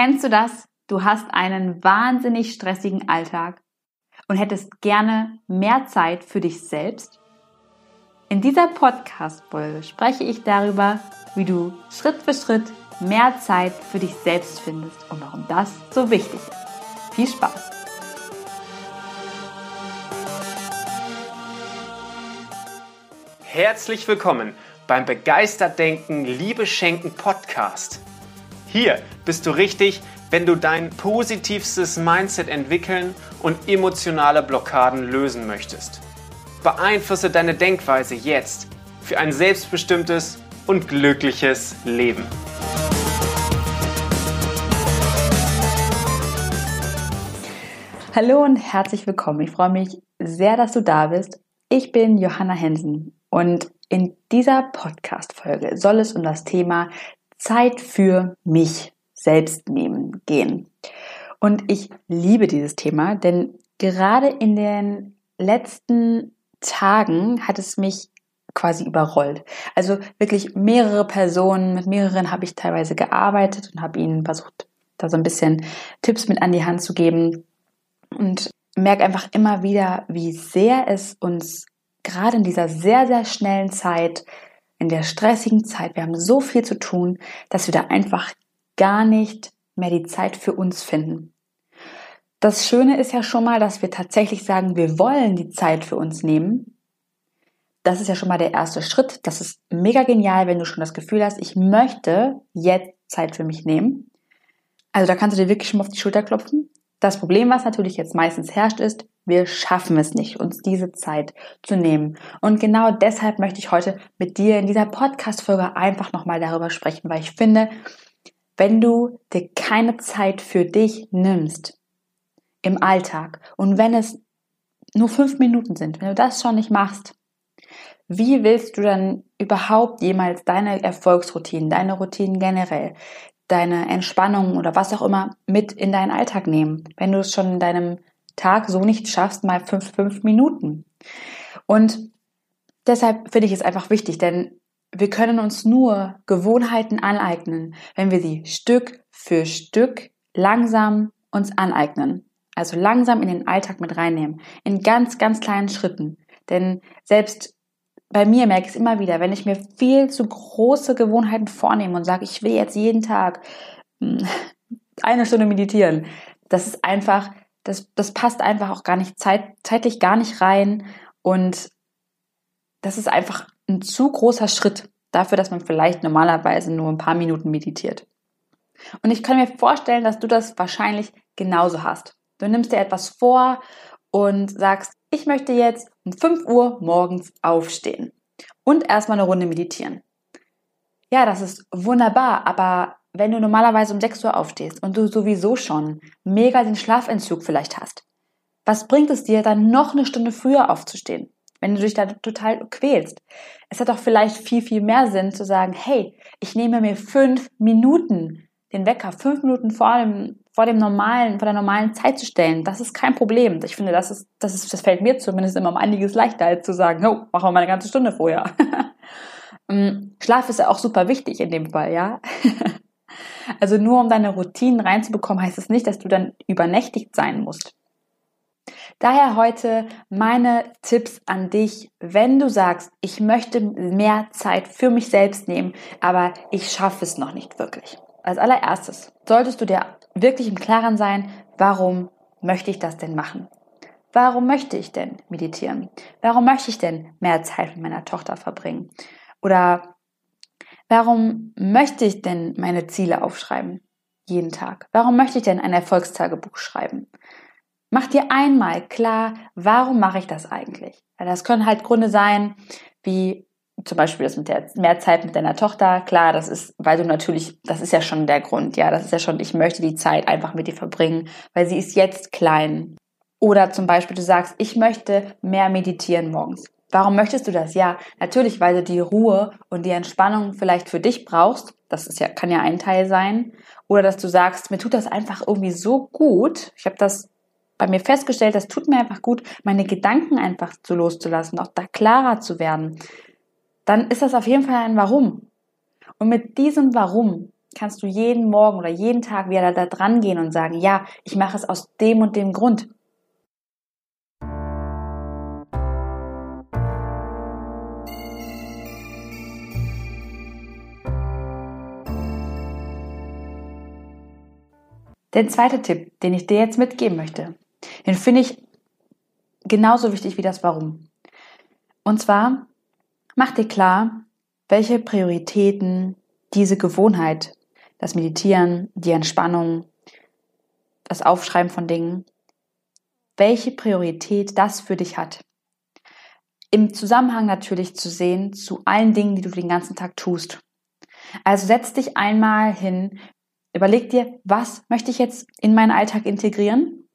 Kennst du das? Du hast einen wahnsinnig stressigen Alltag und hättest gerne mehr Zeit für dich selbst? In dieser Podcast-Folge spreche ich darüber, wie du Schritt für Schritt mehr Zeit für dich selbst findest und warum das so wichtig ist. Viel Spaß! Herzlich willkommen beim Begeistert Denken, Liebe Schenken Podcast. Hier bist du richtig, wenn du dein positivstes Mindset entwickeln und emotionale Blockaden lösen möchtest. Beeinflusse deine Denkweise jetzt für ein selbstbestimmtes und glückliches Leben. Hallo und herzlich willkommen. Ich freue mich sehr, dass du da bist. Ich bin Johanna Hensen und in dieser Podcast-Folge soll es um das Thema Zeit für mich selbst nehmen gehen. Und ich liebe dieses Thema, denn gerade in den letzten Tagen hat es mich quasi überrollt. Also wirklich mehrere Personen, mit mehreren habe ich teilweise gearbeitet und habe ihnen versucht, da so ein bisschen Tipps mit an die Hand zu geben und merke einfach immer wieder, wie sehr es uns gerade in dieser sehr, sehr schnellen Zeit in der stressigen Zeit, wir haben so viel zu tun, dass wir da einfach gar nicht mehr die Zeit für uns finden. Das Schöne ist ja schon mal, dass wir tatsächlich sagen, wir wollen die Zeit für uns nehmen. Das ist ja schon mal der erste Schritt. Das ist mega genial, wenn du schon das Gefühl hast, ich möchte jetzt Zeit für mich nehmen. Also da kannst du dir wirklich schon mal auf die Schulter klopfen. Das Problem, was natürlich jetzt meistens herrscht, ist, wir schaffen es nicht, uns diese Zeit zu nehmen. Und genau deshalb möchte ich heute mit dir in dieser Podcast-Folge einfach nochmal darüber sprechen, weil ich finde, wenn du dir keine Zeit für dich nimmst im Alltag und wenn es nur fünf Minuten sind, wenn du das schon nicht machst, wie willst du dann überhaupt jemals deine Erfolgsroutinen, deine Routinen generell, deine Entspannung oder was auch immer mit in deinen Alltag nehmen, wenn du es schon in deinem Tag so nicht schaffst, mal fünf, fünf Minuten. Und deshalb finde ich es einfach wichtig, denn wir können uns nur Gewohnheiten aneignen, wenn wir sie Stück für Stück langsam uns aneignen. Also langsam in den Alltag mit reinnehmen. In ganz, ganz kleinen Schritten. Denn selbst bei mir merke ich es immer wieder, wenn ich mir viel zu große Gewohnheiten vornehme und sage, ich will jetzt jeden Tag hm, eine Stunde meditieren, das ist einfach das, das passt einfach auch gar nicht zeit, zeitlich gar nicht rein und das ist einfach ein zu großer Schritt dafür, dass man vielleicht normalerweise nur ein paar Minuten meditiert. Und ich kann mir vorstellen, dass du das wahrscheinlich genauso hast. Du nimmst dir etwas vor und sagst, ich möchte jetzt um 5 Uhr morgens aufstehen und erstmal eine Runde meditieren. Ja, das ist wunderbar, aber wenn du normalerweise um 6 Uhr aufstehst und du sowieso schon mega den Schlafentzug vielleicht hast, was bringt es dir dann noch eine Stunde früher aufzustehen, wenn du dich da total quälst? Es hat doch vielleicht viel, viel mehr Sinn zu sagen, hey, ich nehme mir fünf Minuten den Wecker fünf Minuten vor dem, vor dem normalen, vor der normalen Zeit zu stellen. Das ist kein Problem. Ich finde, das ist, das ist, das fällt mir zumindest immer um einiges leichter, als zu sagen, oh, machen wir mal eine ganze Stunde vorher. Mm, Schlaf ist ja auch super wichtig in dem Fall, ja. Also nur um deine Routinen reinzubekommen, heißt es das nicht, dass du dann übernächtigt sein musst. Daher heute meine Tipps an dich, wenn du sagst, ich möchte mehr Zeit für mich selbst nehmen, aber ich schaffe es noch nicht wirklich. Als allererstes solltest du dir wirklich im Klaren sein, warum möchte ich das denn machen? Warum möchte ich denn meditieren? Warum möchte ich denn mehr Zeit mit meiner Tochter verbringen? Oder Warum möchte ich denn meine Ziele aufschreiben? Jeden Tag. Warum möchte ich denn ein Erfolgstagebuch schreiben? Mach dir einmal klar, warum mache ich das eigentlich? Das können halt Gründe sein, wie zum Beispiel das mit der mehr Zeit mit deiner Tochter. Klar, das ist, weil du natürlich, das ist ja schon der Grund, ja, das ist ja schon, ich möchte die Zeit einfach mit dir verbringen, weil sie ist jetzt klein. Oder zum Beispiel du sagst, ich möchte mehr meditieren morgens. Warum möchtest du das? Ja, natürlich, weil du die Ruhe und die Entspannung vielleicht für dich brauchst. Das ist ja, kann ja ein Teil sein. Oder dass du sagst, mir tut das einfach irgendwie so gut. Ich habe das bei mir festgestellt, das tut mir einfach gut, meine Gedanken einfach zu loszulassen, auch da klarer zu werden. Dann ist das auf jeden Fall ein Warum. Und mit diesem Warum kannst du jeden Morgen oder jeden Tag wieder da dran gehen und sagen, ja, ich mache es aus dem und dem Grund. Der zweite Tipp, den ich dir jetzt mitgeben möchte, den finde ich genauso wichtig wie das Warum. Und zwar, mach dir klar, welche Prioritäten diese Gewohnheit, das Meditieren, die Entspannung, das Aufschreiben von Dingen, welche Priorität das für dich hat. Im Zusammenhang natürlich zu sehen zu allen Dingen, die du den ganzen Tag tust. Also setz dich einmal hin, überleg dir, was möchte ich jetzt in meinen Alltag integrieren?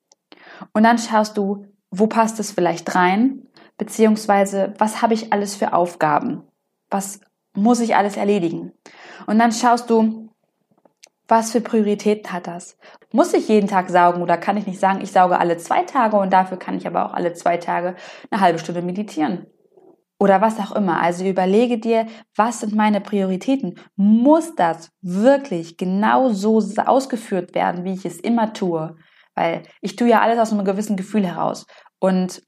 Und dann schaust du, wo passt es vielleicht rein? Beziehungsweise, was habe ich alles für Aufgaben? Was muss ich alles erledigen? Und dann schaust du, was für Prioritäten hat das? Muss ich jeden Tag saugen oder kann ich nicht sagen, ich sauge alle zwei Tage und dafür kann ich aber auch alle zwei Tage eine halbe Stunde meditieren? Oder was auch immer. Also überlege dir, was sind meine Prioritäten? Muss das wirklich genau so ausgeführt werden, wie ich es immer tue? Weil ich tue ja alles aus einem gewissen Gefühl heraus. Und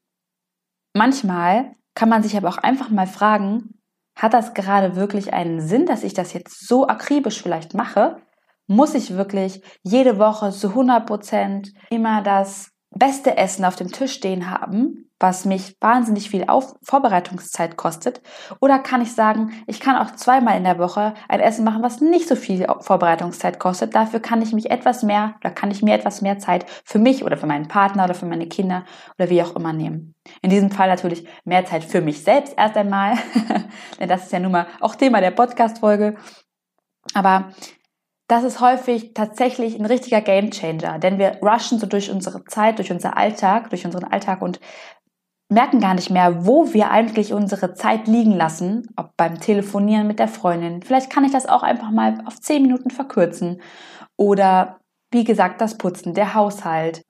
manchmal kann man sich aber auch einfach mal fragen, hat das gerade wirklich einen Sinn, dass ich das jetzt so akribisch vielleicht mache? Muss ich wirklich jede Woche zu 100 Prozent immer das beste Essen auf dem Tisch stehen haben, was mich wahnsinnig viel Auf Vorbereitungszeit kostet? Oder kann ich sagen, ich kann auch zweimal in der Woche ein Essen machen, was nicht so viel Vorbereitungszeit kostet. Dafür kann ich mich etwas mehr, oder kann ich mir etwas mehr Zeit für mich oder für meinen Partner oder für meine Kinder oder wie auch immer nehmen. In diesem Fall natürlich mehr Zeit für mich selbst erst einmal, denn das ist ja nun mal auch Thema der Podcast-Folge. Aber das ist häufig tatsächlich ein richtiger Gamechanger, denn wir rushen so durch unsere Zeit, durch unser Alltag, durch unseren Alltag und merken gar nicht mehr, wo wir eigentlich unsere Zeit liegen lassen, ob beim Telefonieren mit der Freundin. Vielleicht kann ich das auch einfach mal auf zehn Minuten verkürzen. Oder wie gesagt, das Putzen, der Haushalt,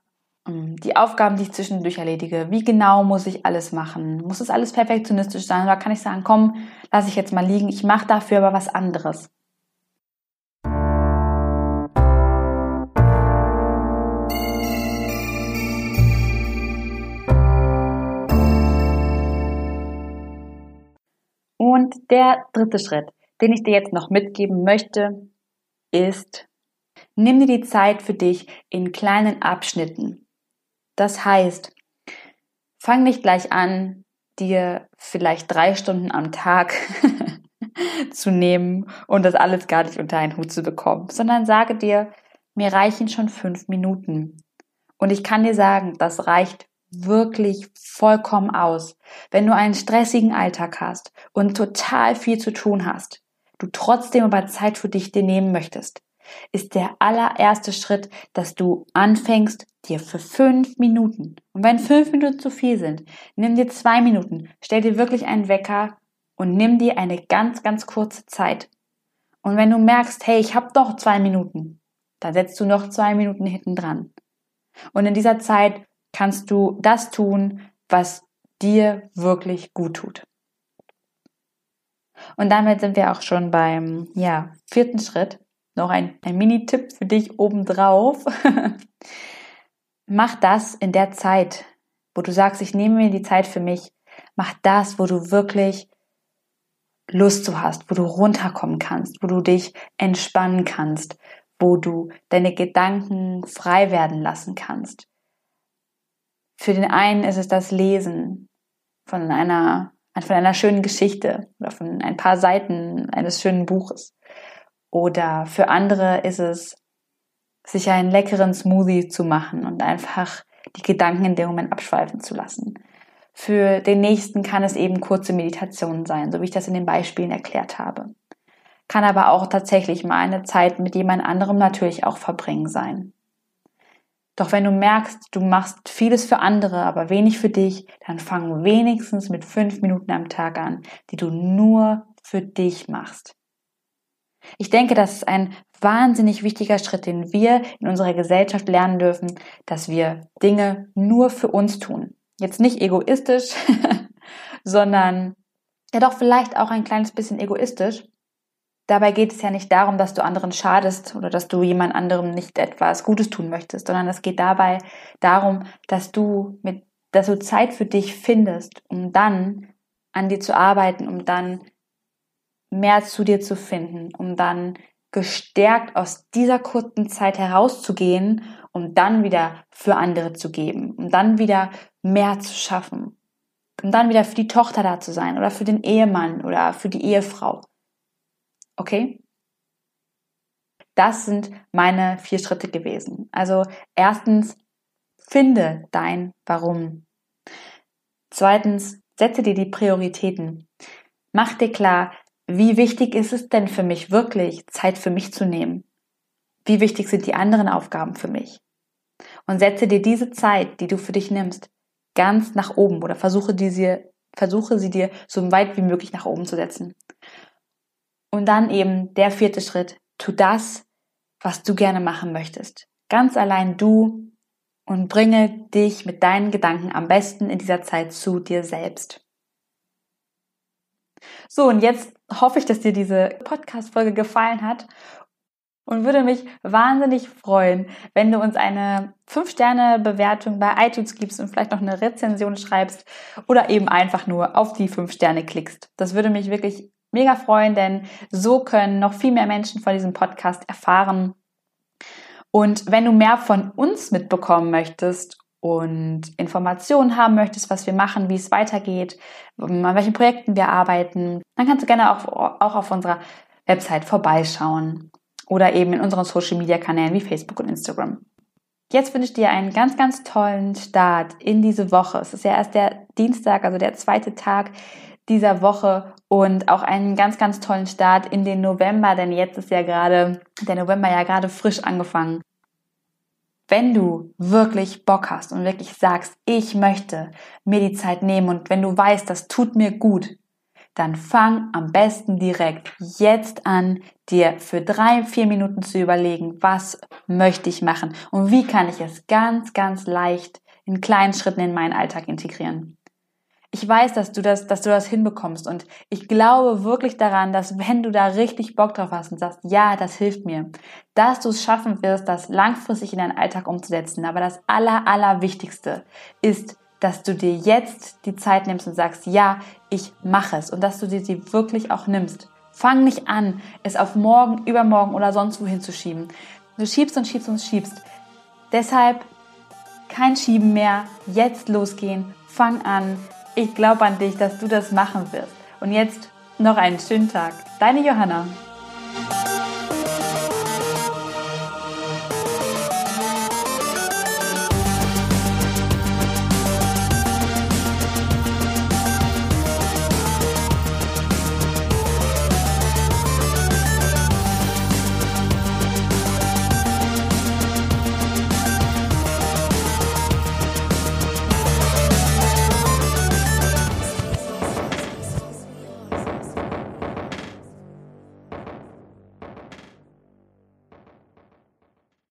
ähm, die Aufgaben, die ich zwischendurch erledige. Wie genau muss ich alles machen? Muss es alles perfektionistisch sein? Oder kann ich sagen, komm, lass ich jetzt mal liegen, ich mache dafür aber was anderes. Und der dritte Schritt, den ich dir jetzt noch mitgeben möchte, ist, nimm dir die Zeit für dich in kleinen Abschnitten. Das heißt, fang nicht gleich an, dir vielleicht drei Stunden am Tag zu nehmen und das alles gar nicht unter einen Hut zu bekommen, sondern sage dir, mir reichen schon fünf Minuten. Und ich kann dir sagen, das reicht wirklich vollkommen aus. Wenn du einen stressigen Alltag hast und total viel zu tun hast, du trotzdem aber Zeit für dich dir nehmen möchtest, ist der allererste Schritt, dass du anfängst, dir für fünf Minuten, und wenn fünf Minuten zu viel sind, nimm dir zwei Minuten, stell dir wirklich einen Wecker und nimm dir eine ganz, ganz kurze Zeit. Und wenn du merkst, hey, ich habe doch zwei Minuten, dann setzt du noch zwei Minuten hinten dran. Und in dieser Zeit kannst du das tun, was dir wirklich gut tut. Und damit sind wir auch schon beim ja, vierten Schritt. Noch ein, ein Mini-Tipp für dich obendrauf. Mach das in der Zeit, wo du sagst, ich nehme mir die Zeit für mich. Mach das, wo du wirklich Lust zu hast, wo du runterkommen kannst, wo du dich entspannen kannst, wo du deine Gedanken frei werden lassen kannst. Für den einen ist es das Lesen von einer, von einer schönen Geschichte oder von ein paar Seiten eines schönen Buches. Oder für andere ist es, sich einen leckeren Smoothie zu machen und einfach die Gedanken in dem Moment abschweifen zu lassen. Für den nächsten kann es eben kurze Meditationen sein, so wie ich das in den Beispielen erklärt habe. Kann aber auch tatsächlich mal eine Zeit mit jemand anderem natürlich auch verbringen sein. Doch wenn du merkst, du machst vieles für andere, aber wenig für dich, dann fang wenigstens mit fünf Minuten am Tag an, die du nur für dich machst. Ich denke, das ist ein wahnsinnig wichtiger Schritt, den wir in unserer Gesellschaft lernen dürfen, dass wir Dinge nur für uns tun. Jetzt nicht egoistisch, sondern ja doch vielleicht auch ein kleines bisschen egoistisch, dabei geht es ja nicht darum, dass du anderen schadest oder dass du jemand anderem nicht etwas Gutes tun möchtest, sondern es geht dabei darum, dass du mit, dass du Zeit für dich findest, um dann an dir zu arbeiten, um dann mehr zu dir zu finden, um dann gestärkt aus dieser kurzen Zeit herauszugehen, um dann wieder für andere zu geben, um dann wieder mehr zu schaffen, um dann wieder für die Tochter da zu sein oder für den Ehemann oder für die Ehefrau. Okay? Das sind meine vier Schritte gewesen. Also erstens, finde dein Warum. Zweitens, setze dir die Prioritäten. Mach dir klar, wie wichtig ist es denn für mich wirklich, Zeit für mich zu nehmen? Wie wichtig sind die anderen Aufgaben für mich? Und setze dir diese Zeit, die du für dich nimmst, ganz nach oben oder versuche, diese, versuche sie dir so weit wie möglich nach oben zu setzen. Und dann eben der vierte Schritt, tu das, was du gerne machen möchtest. Ganz allein du und bringe dich mit deinen Gedanken am besten in dieser Zeit zu dir selbst. So, und jetzt hoffe ich, dass dir diese Podcast-Folge gefallen hat und würde mich wahnsinnig freuen, wenn du uns eine 5-Sterne-Bewertung bei iTunes gibst und vielleicht noch eine Rezension schreibst oder eben einfach nur auf die 5 Sterne klickst. Das würde mich wirklich mega freuen, denn so können noch viel mehr Menschen von diesem Podcast erfahren. Und wenn du mehr von uns mitbekommen möchtest und Informationen haben möchtest, was wir machen, wie es weitergeht, an welchen Projekten wir arbeiten, dann kannst du gerne auch, auch auf unserer Website vorbeischauen oder eben in unseren Social Media Kanälen wie Facebook und Instagram. Jetzt wünsche ich dir einen ganz, ganz tollen Start in diese Woche. Es ist ja erst der Dienstag, also der zweite Tag dieser Woche und auch einen ganz, ganz tollen Start in den November, denn jetzt ist ja gerade, der November ja gerade frisch angefangen. Wenn du wirklich Bock hast und wirklich sagst, ich möchte mir die Zeit nehmen und wenn du weißt, das tut mir gut, dann fang am besten direkt jetzt an, dir für drei, vier Minuten zu überlegen, was möchte ich machen und wie kann ich es ganz, ganz leicht in kleinen Schritten in meinen Alltag integrieren ich weiß, dass du das, dass du das hinbekommst und ich glaube wirklich daran, dass wenn du da richtig Bock drauf hast und sagst, ja, das hilft mir, dass du es schaffen wirst, das langfristig in deinen Alltag umzusetzen. Aber das aller, aller ist, dass du dir jetzt die Zeit nimmst und sagst, ja, ich mache es und dass du dir sie wirklich auch nimmst. Fang nicht an, es auf morgen, übermorgen oder sonst wohin zu schieben. Du schiebst und schiebst und schiebst. Deshalb kein Schieben mehr, jetzt losgehen, fang an, ich glaube an dich, dass du das machen wirst. Und jetzt noch einen schönen Tag. Deine Johanna.